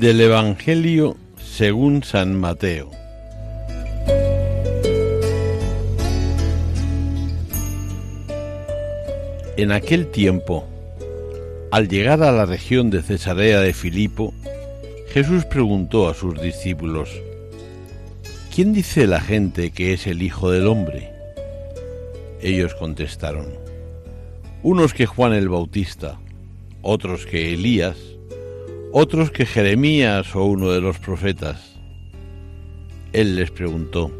Del Evangelio según San Mateo. En aquel tiempo, al llegar a la región de Cesarea de Filipo, Jesús preguntó a sus discípulos, ¿Quién dice la gente que es el Hijo del Hombre? Ellos contestaron, unos que Juan el Bautista, otros que Elías, otros que Jeremías o uno de los profetas. Él les preguntó,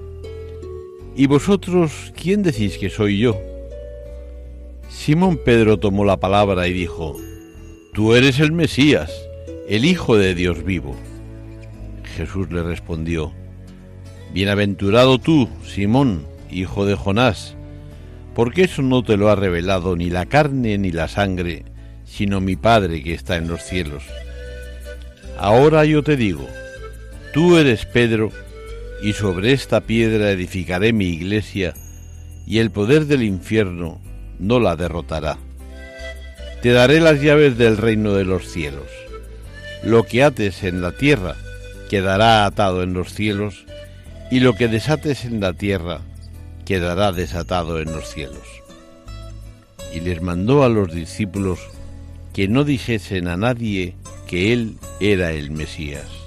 ¿Y vosotros quién decís que soy yo? Simón Pedro tomó la palabra y dijo, Tú eres el Mesías, el Hijo de Dios vivo. Jesús le respondió, Bienaventurado tú, Simón, hijo de Jonás, porque eso no te lo ha revelado ni la carne ni la sangre, sino mi Padre que está en los cielos. Ahora yo te digo, tú eres Pedro, y sobre esta piedra edificaré mi iglesia, y el poder del infierno no la derrotará. Te daré las llaves del reino de los cielos. Lo que ates en la tierra quedará atado en los cielos, y lo que desates en la tierra quedará desatado en los cielos. Y les mandó a los discípulos que no dijesen a nadie que él era el Mesías.